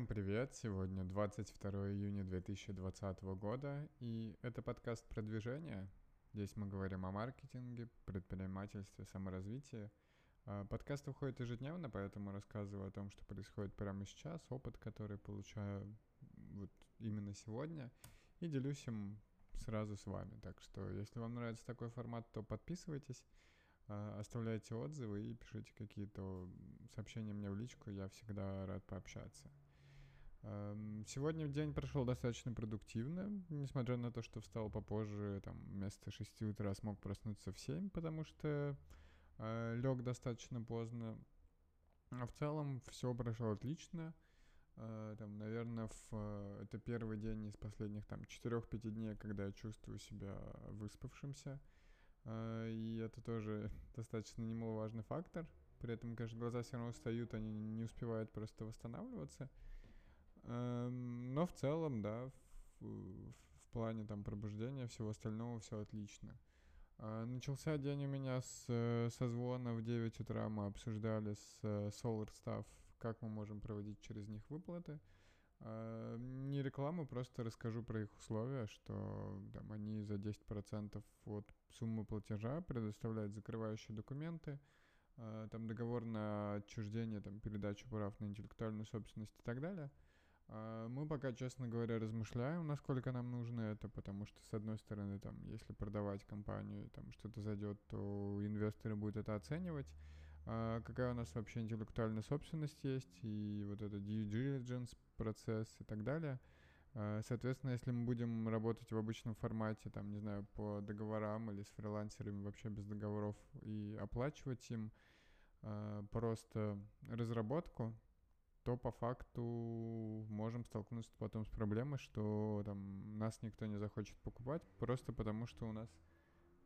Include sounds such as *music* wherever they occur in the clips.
Всем привет! Сегодня 22 июня 2020 года, и это подкаст «Продвижение». Здесь мы говорим о маркетинге, предпринимательстве, саморазвитии. А, подкаст выходит ежедневно, поэтому рассказываю о том, что происходит прямо сейчас, опыт, который получаю вот именно сегодня, и делюсь им сразу с вами. Так что, если вам нравится такой формат, то подписывайтесь, а, оставляйте отзывы и пишите какие-то сообщения мне в личку, я всегда рад пообщаться. Эм, сегодня день прошел достаточно продуктивно, несмотря на то, что встал попозже, там, вместо 6 утра смог проснуться в 7, потому что э, лег достаточно поздно. А в целом все прошло отлично. Э, там, наверное, в, э, это первый день из последних там 4-5 дней, когда я чувствую себя выспавшимся. Э, и это тоже *laughs* достаточно немаловажный фактор. При этом, конечно, глаза все равно устают, они не успевают просто восстанавливаться. Эм, но в целом, да, в, в плане там пробуждения, всего остального все отлично. А, начался день у меня с созвона в 9 утра. Мы обсуждали с Solar Staff, как мы можем проводить через них выплаты. А, не рекламу, просто расскажу про их условия, что там, они за 10% от суммы платежа предоставляют закрывающие документы, а, там договор на отчуждение, там, передачу прав на интеллектуальную собственность и так далее – мы пока, честно говоря, размышляем, насколько нам нужно это, потому что, с одной стороны, там, если продавать компанию, там что-то зайдет, то инвесторы будут это оценивать. А какая у нас вообще интеллектуальная собственность есть, и вот этот due diligence процесс и так далее. А, соответственно, если мы будем работать в обычном формате, там, не знаю, по договорам или с фрилансерами вообще без договоров и оплачивать им а, просто разработку, то по факту можем столкнуться потом с проблемой, что там нас никто не захочет покупать, просто потому что у нас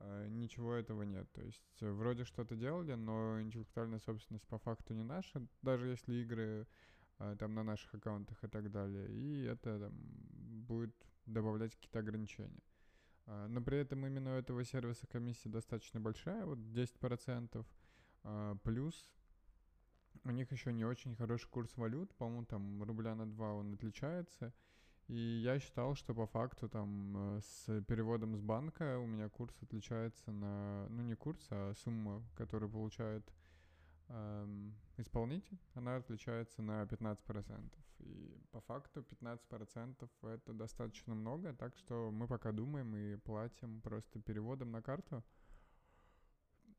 э, ничего этого нет. То есть э, вроде что-то делали, но интеллектуальная собственность по факту не наша, даже если игры э, там на наших аккаунтах и так далее. И это там, будет добавлять какие-то ограничения. Э, но при этом именно у этого сервиса комиссия достаточно большая, вот 10%, э, плюс у них еще не очень хороший курс валют, по-моему, там рубля на 2 он отличается. И я считал, что по факту там э, с переводом с банка у меня курс отличается на, ну не курс, а сумма, которую получает эм, исполнитель, она отличается на 15%. И по факту 15% это достаточно много, так что мы пока думаем и платим просто переводом на карту.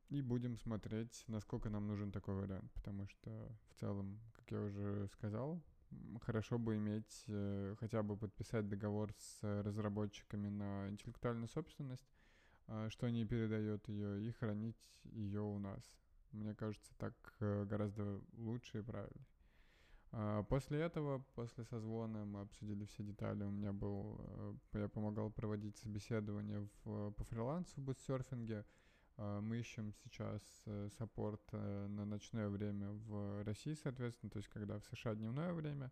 И будем смотреть, насколько нам нужен такой вариант, потому что в целом, как я уже сказал, хорошо бы иметь, э, хотя бы подписать договор с разработчиками на интеллектуальную собственность, э, что они передают ее, и хранить ее у нас. Мне кажется, так э, гораздо лучше и правильнее. А после этого, после созвона, мы обсудили все детали. У меня был, я помогал проводить собеседование в, по фрилансу в бутсерфинге. Мы ищем сейчас э, саппорт э, на ночное время в России, соответственно, то есть когда в США дневное время.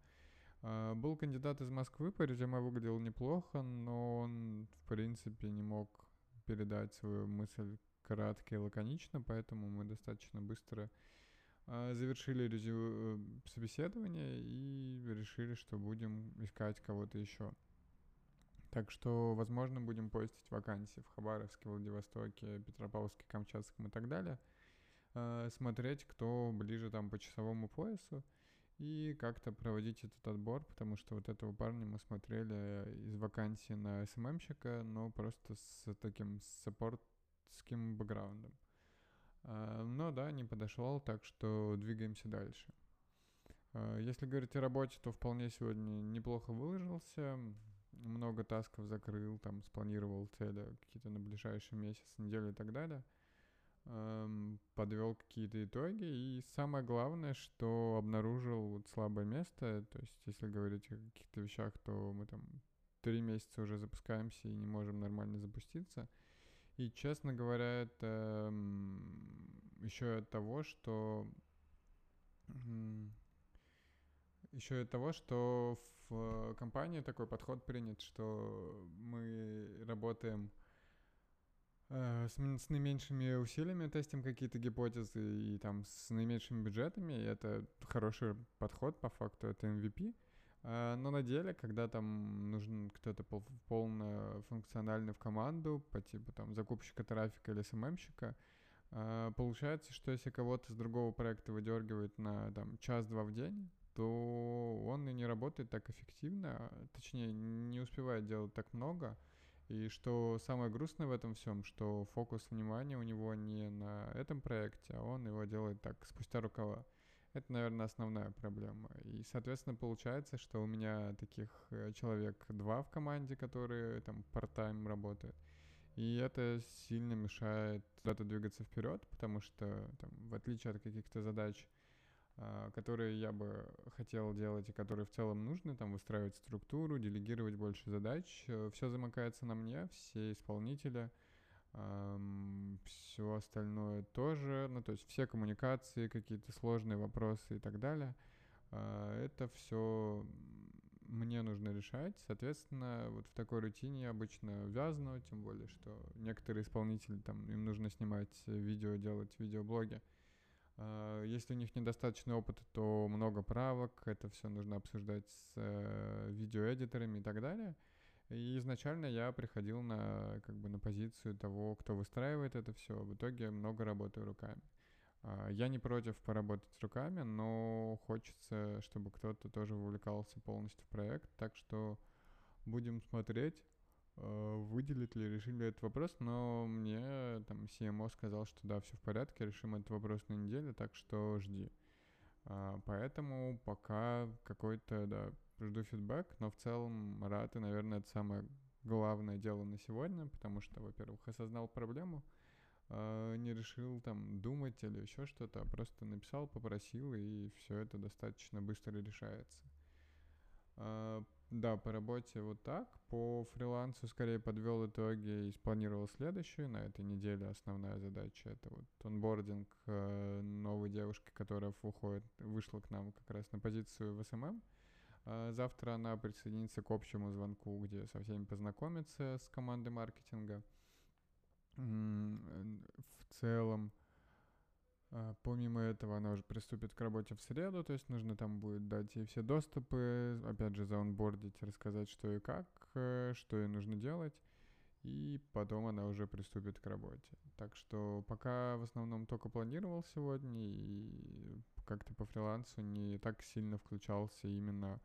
Был кандидат из Москвы, по резюме выглядел неплохо, но он, в принципе, не мог передать свою мысль кратко и лаконично, поэтому мы достаточно быстро завершили резю... Э, собеседование и решили, что будем искать кого-то еще. Так что, возможно, будем постить вакансии в Хабаровске, Владивостоке, Петропавловске, Камчатском и так далее. Э, смотреть, кто ближе там по часовому поясу и как-то проводить этот отбор, потому что вот этого парня мы смотрели из вакансии на СММщика, но просто с таким саппортским бэкграундом. Э, но да, не подошел, так что двигаемся дальше. Э, если говорить о работе, то вполне сегодня неплохо выложился много тасков закрыл, там спланировал цели какие-то на ближайший месяц, неделю и так далее. Эм, подвел какие-то итоги. И самое главное, что обнаружил вот слабое место. То есть, если говорить о каких-то вещах, то мы там три месяца уже запускаемся и не можем нормально запуститься. И, честно говоря, это еще от того, что еще от того, что в компании такой подход принят, что мы работаем э, с, с наименьшими усилиями, тестим какие-то гипотезы и там с наименьшими бюджетами. И это хороший подход, по факту, это MVP. А, но на деле, когда там нужен кто-то полно функциональный в команду, по типу там закупщика трафика или СММщика, получается, что если кого-то с другого проекта выдергивает на там час-два в день, то он и не работает так эффективно, точнее, не успевает делать так много. И что самое грустное в этом всем, что фокус внимания у него не на этом проекте, а он его делает так спустя рукава. Это, наверное, основная проблема. И, соответственно, получается, что у меня таких э, человек два в команде, которые там part-time работают. И это сильно мешает куда-то двигаться вперед, потому что, там, в отличие от каких-то задач, которые я бы хотел делать и которые в целом нужны, там, выстраивать структуру, делегировать больше задач, э, все замыкается на мне, все исполнители — все остальное тоже, ну то есть все коммуникации, какие-то сложные вопросы и так далее, а, это все мне нужно решать. Соответственно, вот в такой рутине я обычно вязну, тем более, что некоторые исполнители, там, им нужно снимать видео, делать видеоблоги. А, если у них недостаточно опыта, то много правок, это все нужно обсуждать с э, видеоэдиторами и так далее. И изначально я приходил на, как бы, на позицию того, кто выстраивает это все. В итоге много работаю руками. А, я не против поработать руками, но хочется, чтобы кто-то тоже вовлекался полностью в проект. Так что будем смотреть, выделит ли, решили ли этот вопрос. Но мне там CMO сказал, что да, все в порядке, решим этот вопрос на неделю, так что жди. А, поэтому пока какой-то, да, жду фидбэк, но в целом рад, и, наверное, это самое главное дело на сегодня, потому что, во-первых, осознал проблему, э, не решил там думать или еще что-то, а просто написал, попросил, и все это достаточно быстро решается. Э, да, по работе вот так. По фрилансу скорее подвел итоги и спланировал следующую. На этой неделе основная задача это вот онбординг э, новой девушки, которая выходит, вышла к нам как раз на позицию в SMM. А завтра она присоединится к общему звонку, где со всеми познакомится с командой маркетинга. В целом, помимо этого, она уже приступит к работе в среду, то есть нужно там будет дать ей все доступы, опять же, заонбордить, рассказать, что и как, э, что ей нужно делать, и потом она уже приступит к работе. Так что пока в основном только планировал сегодня, и как-то по фрилансу не так сильно включался именно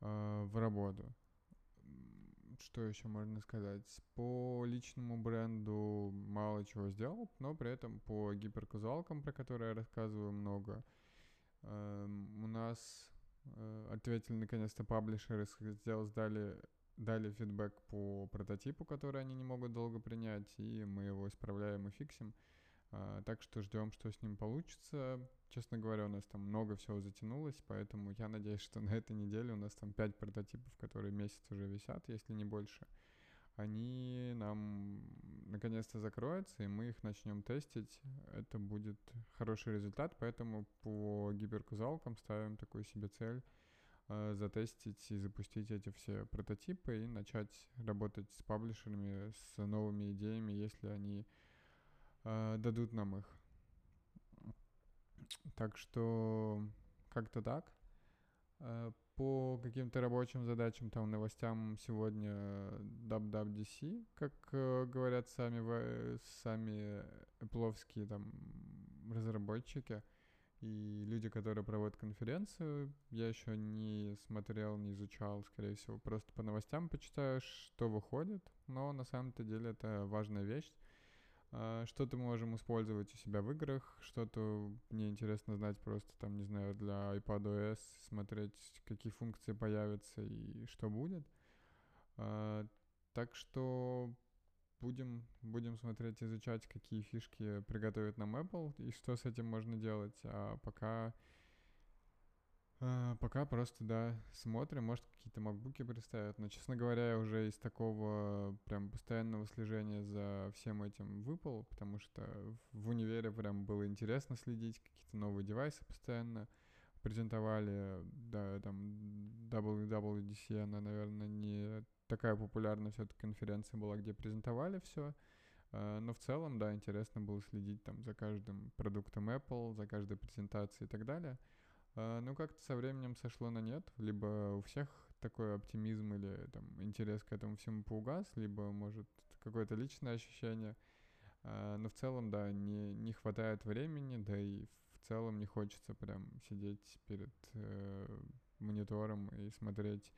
э, в работу. Что еще можно сказать? По личному бренду мало чего сделал, но при этом по гиперказуалкам, про которые я рассказываю много, э, у нас э, ответили наконец-то паблишеры, сдали, дали фидбэк по прототипу, который они не могут долго принять, и мы его исправляем и фиксим. Так что ждем, что с ним получится. Честно говоря, у нас там много всего затянулось, поэтому я надеюсь, что на этой неделе у нас там 5 прототипов, которые месяц уже висят, если не больше. Они нам наконец-то закроются, и мы их начнем тестить. Это будет хороший результат, поэтому по гиперказалкам ставим такую себе цель э, затестить и запустить эти все прототипы и начать работать с паблишерами, с новыми идеями, если они э, дадут нам их. Так что как-то так. Э, по каким-то рабочим задачам, там, новостям сегодня WWDC, как э, говорят сами, сами эпловские там разработчики и люди, которые проводят конференцию. Я еще не смотрел, не изучал, скорее всего, просто по новостям почитаю, что выходит. Но на самом-то деле это важная вещь. А, что-то можем использовать у себя в играх, что-то мне интересно знать просто там, не знаю, для iPadOS, смотреть, какие функции появятся и что будет. А, так что будем, будем смотреть, изучать, какие фишки приготовит нам Apple и что с этим можно делать. А пока пока просто, да, смотрим, может, какие-то макбуки представят. Но, честно говоря, уже из такого прям постоянного слежения за всем этим выпал, потому что в универе прям было интересно следить, какие-то новые девайсы постоянно презентовали, да, там WWDC, она, наверное, не такая популярная все-таки конференция была, где презентовали все. А, но в целом, да, интересно было следить там за каждым продуктом Apple, за каждой презентацией и так далее. А, ну, как-то со временем сошло на нет. Либо у всех такой оптимизм или там интерес к этому всему поугас, либо, может, какое-то личное ощущение. А, но в целом, да, не, не хватает времени, да и в целом не хочется прям сидеть перед э, монитором и смотреть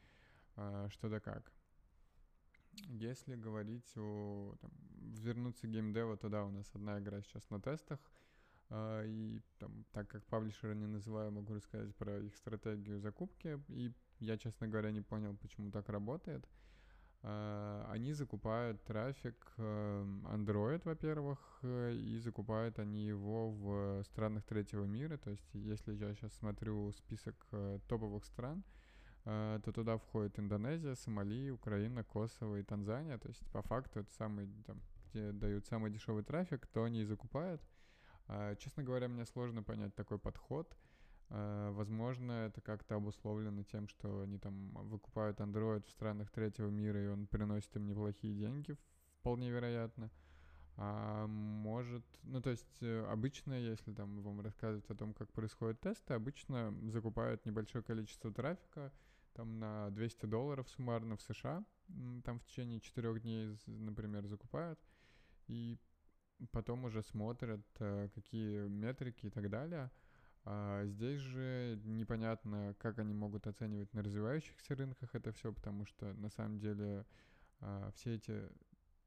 э, что да как. Если говорить о... Там, вернуться к геймдеву, то да, у нас одна игра сейчас на тестах, и там, так как паблишера не называю, могу рассказать про их стратегию закупки, и я, честно говоря, не понял, почему так работает. Uh, они закупают трафик uh, Android, во-первых, uh, и закупают они его в странах третьего мира. То есть, если я сейчас смотрю список топовых стран, то туда входит Индонезия, Сомали, Украина, Косово и Танзания. То есть, по факту, это самый, там, где дают самый дешевый трафик, то они и закупают. Честно говоря, мне сложно понять такой подход — Э, возможно, это как-то обусловлено тем, что они там выкупают Android в странах третьего мира, и он приносит им неплохие деньги, вполне вероятно. А может, ну то есть э, обычно, если там вам рассказывать о том, как происходят тесты, обычно закупают небольшое количество трафика, там на 200 долларов суммарно в США, там в течение четырех дней, например, закупают, и потом уже смотрят, э, какие метрики и так далее — а здесь же непонятно, как они могут оценивать на развивающихся рынках это все, потому что на самом деле а, все эти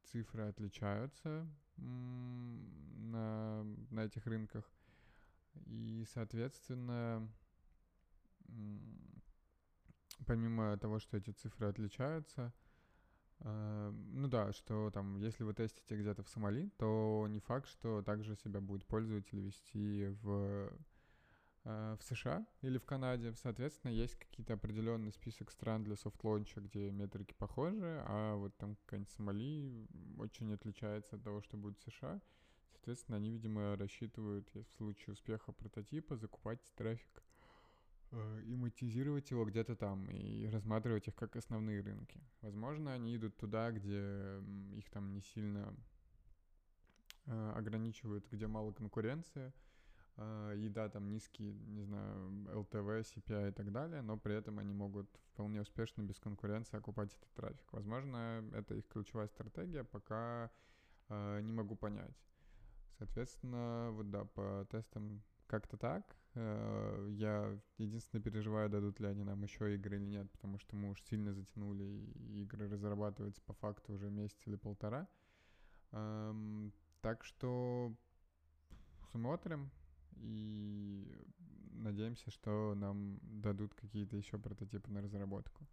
цифры отличаются на, на этих рынках. И, соответственно, помимо того, что эти цифры отличаются, ну да, что там, если вы тестите где-то в Сомали, то не факт, что также себя будет пользователь вести в Э, в США или в Канаде, соответственно, есть какие-то определенный список стран для soft launch а, где метрики похожи, а вот там какая-нибудь Сомали очень отличается от того, что будет в США. Соответственно, они, видимо, рассчитывают в случае успеха прототипа закупать трафик э, и монетизировать его где-то там и рассматривать их как основные рынки. Возможно, они идут туда, где их там не сильно э, ограничивают, где мало конкуренции, а, и да, там низкие, не знаю, LTV, CPI и так далее, но при этом они могут вполне успешно без конкуренции окупать этот трафик. Возможно, это их ключевая стратегия, пока э, не могу понять. Соответственно, вот да, по тестам как-то так. Э, я единственное переживаю, дадут ли они нам еще игры или нет, потому что мы уж сильно затянули, игры разрабатываются по факту уже месяц или полтора. Эм, так что смотрим, и надеемся, что нам дадут какие-то еще прототипы на разработку.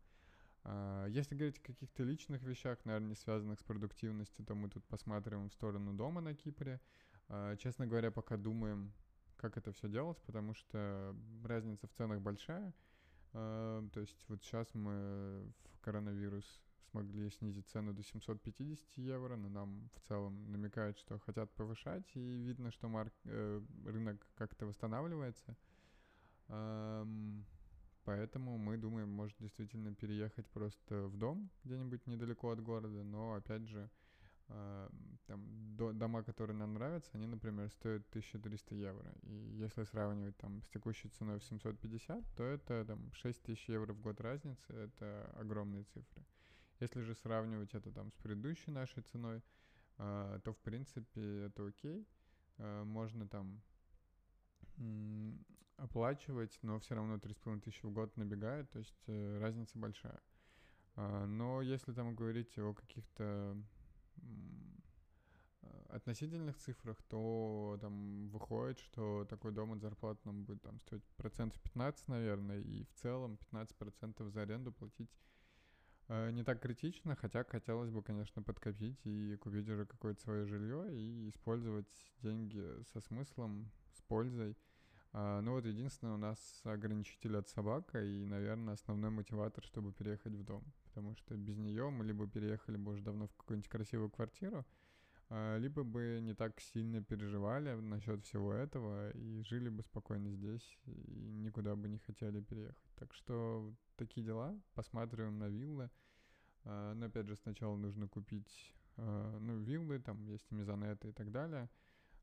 А, если говорить о каких-то личных вещах, наверное, не связанных с продуктивностью, то мы тут посматриваем в сторону дома на Кипре. А, честно говоря, пока думаем, как это все делать, потому что разница в ценах большая. А, то есть вот сейчас мы в коронавирус смогли снизить цену до 750 евро, но нам в целом намекают, что хотят повышать, и видно, что марк, э, рынок как-то восстанавливается. Поэтому мы думаем, может действительно переехать просто в дом где-нибудь недалеко от города, но опять же, там до, дома, которые нам нравятся, они, например, стоят 1300 евро. И если сравнивать там с текущей ценой в 750, то это там 6000 евро в год разницы, это огромные цифры. Если же сравнивать это там с предыдущей нашей ценой, э, то в принципе это окей. Э, можно там оплачивать, но все равно 3,5 тысячи в год набегает, то есть э, разница большая. Но если там говорить о каких-то относительных цифрах, то там выходит, что такой дом от зарплаты нам будет там стоить процентов 15, наверное, и в целом 15% за аренду платить Э, не так критично, хотя хотелось бы, конечно, подкопить и купить уже какое-то свое жилье и использовать деньги со смыслом, с пользой. А, ну вот единственное, у нас ограничитель от собака и, наверное, основной мотиватор, чтобы переехать в дом. Потому что без нее мы либо переехали бы уже давно в какую-нибудь красивую квартиру, а, либо бы не так сильно переживали насчет всего этого и жили бы спокойно здесь и никуда бы не хотели переехать. Так что такие дела, посматриваем на виллы. А, но опять же сначала нужно купить ну, виллы, там есть мезонеты и так далее.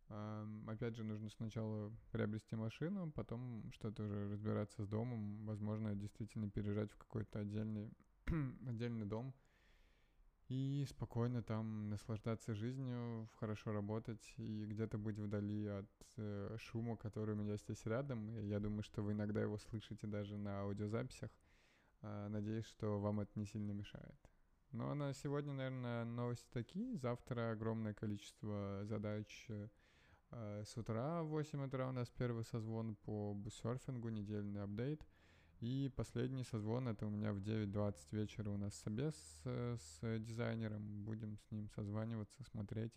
Опять же, нужно сначала приобрести машину, потом что-то уже разбираться с домом, возможно, действительно переезжать в какой-то отдельный, *clears throat* отдельный дом и спокойно там наслаждаться жизнью, хорошо работать и где-то быть вдали от э, шума, который у меня здесь рядом. Я думаю, что вы иногда его слышите даже на аудиозаписях. Э, надеюсь, что вам это не сильно мешает. Ну а на сегодня, наверное, новости такие. Завтра огромное количество задач Э, с утра в 8 утра у нас первый созвон по серфингу, недельный апдейт. И последний созвон это у меня в 9.20 вечера у нас собес с, с дизайнером. Будем с ним созваниваться, смотреть,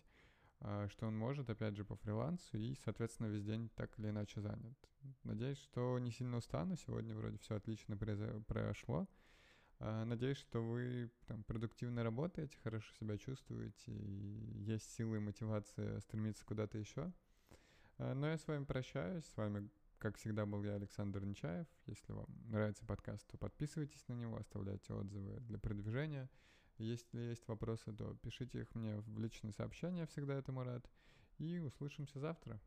э, что он может, опять же, по фрилансу. И, соответственно, весь день так или иначе занят. Надеюсь, что не сильно устану. Сегодня вроде все отлично прошло. Э, надеюсь, что вы там, продуктивно работаете, хорошо себя чувствуете, и есть силы и мотивация стремиться куда-то еще. Но я с вами прощаюсь. С вами, как всегда, был я, Александр Нечаев. Если вам нравится подкаст, то подписывайтесь на него, оставляйте отзывы для продвижения. Если есть вопросы, то пишите их мне в личные сообщения, я всегда этому рад. И услышимся завтра.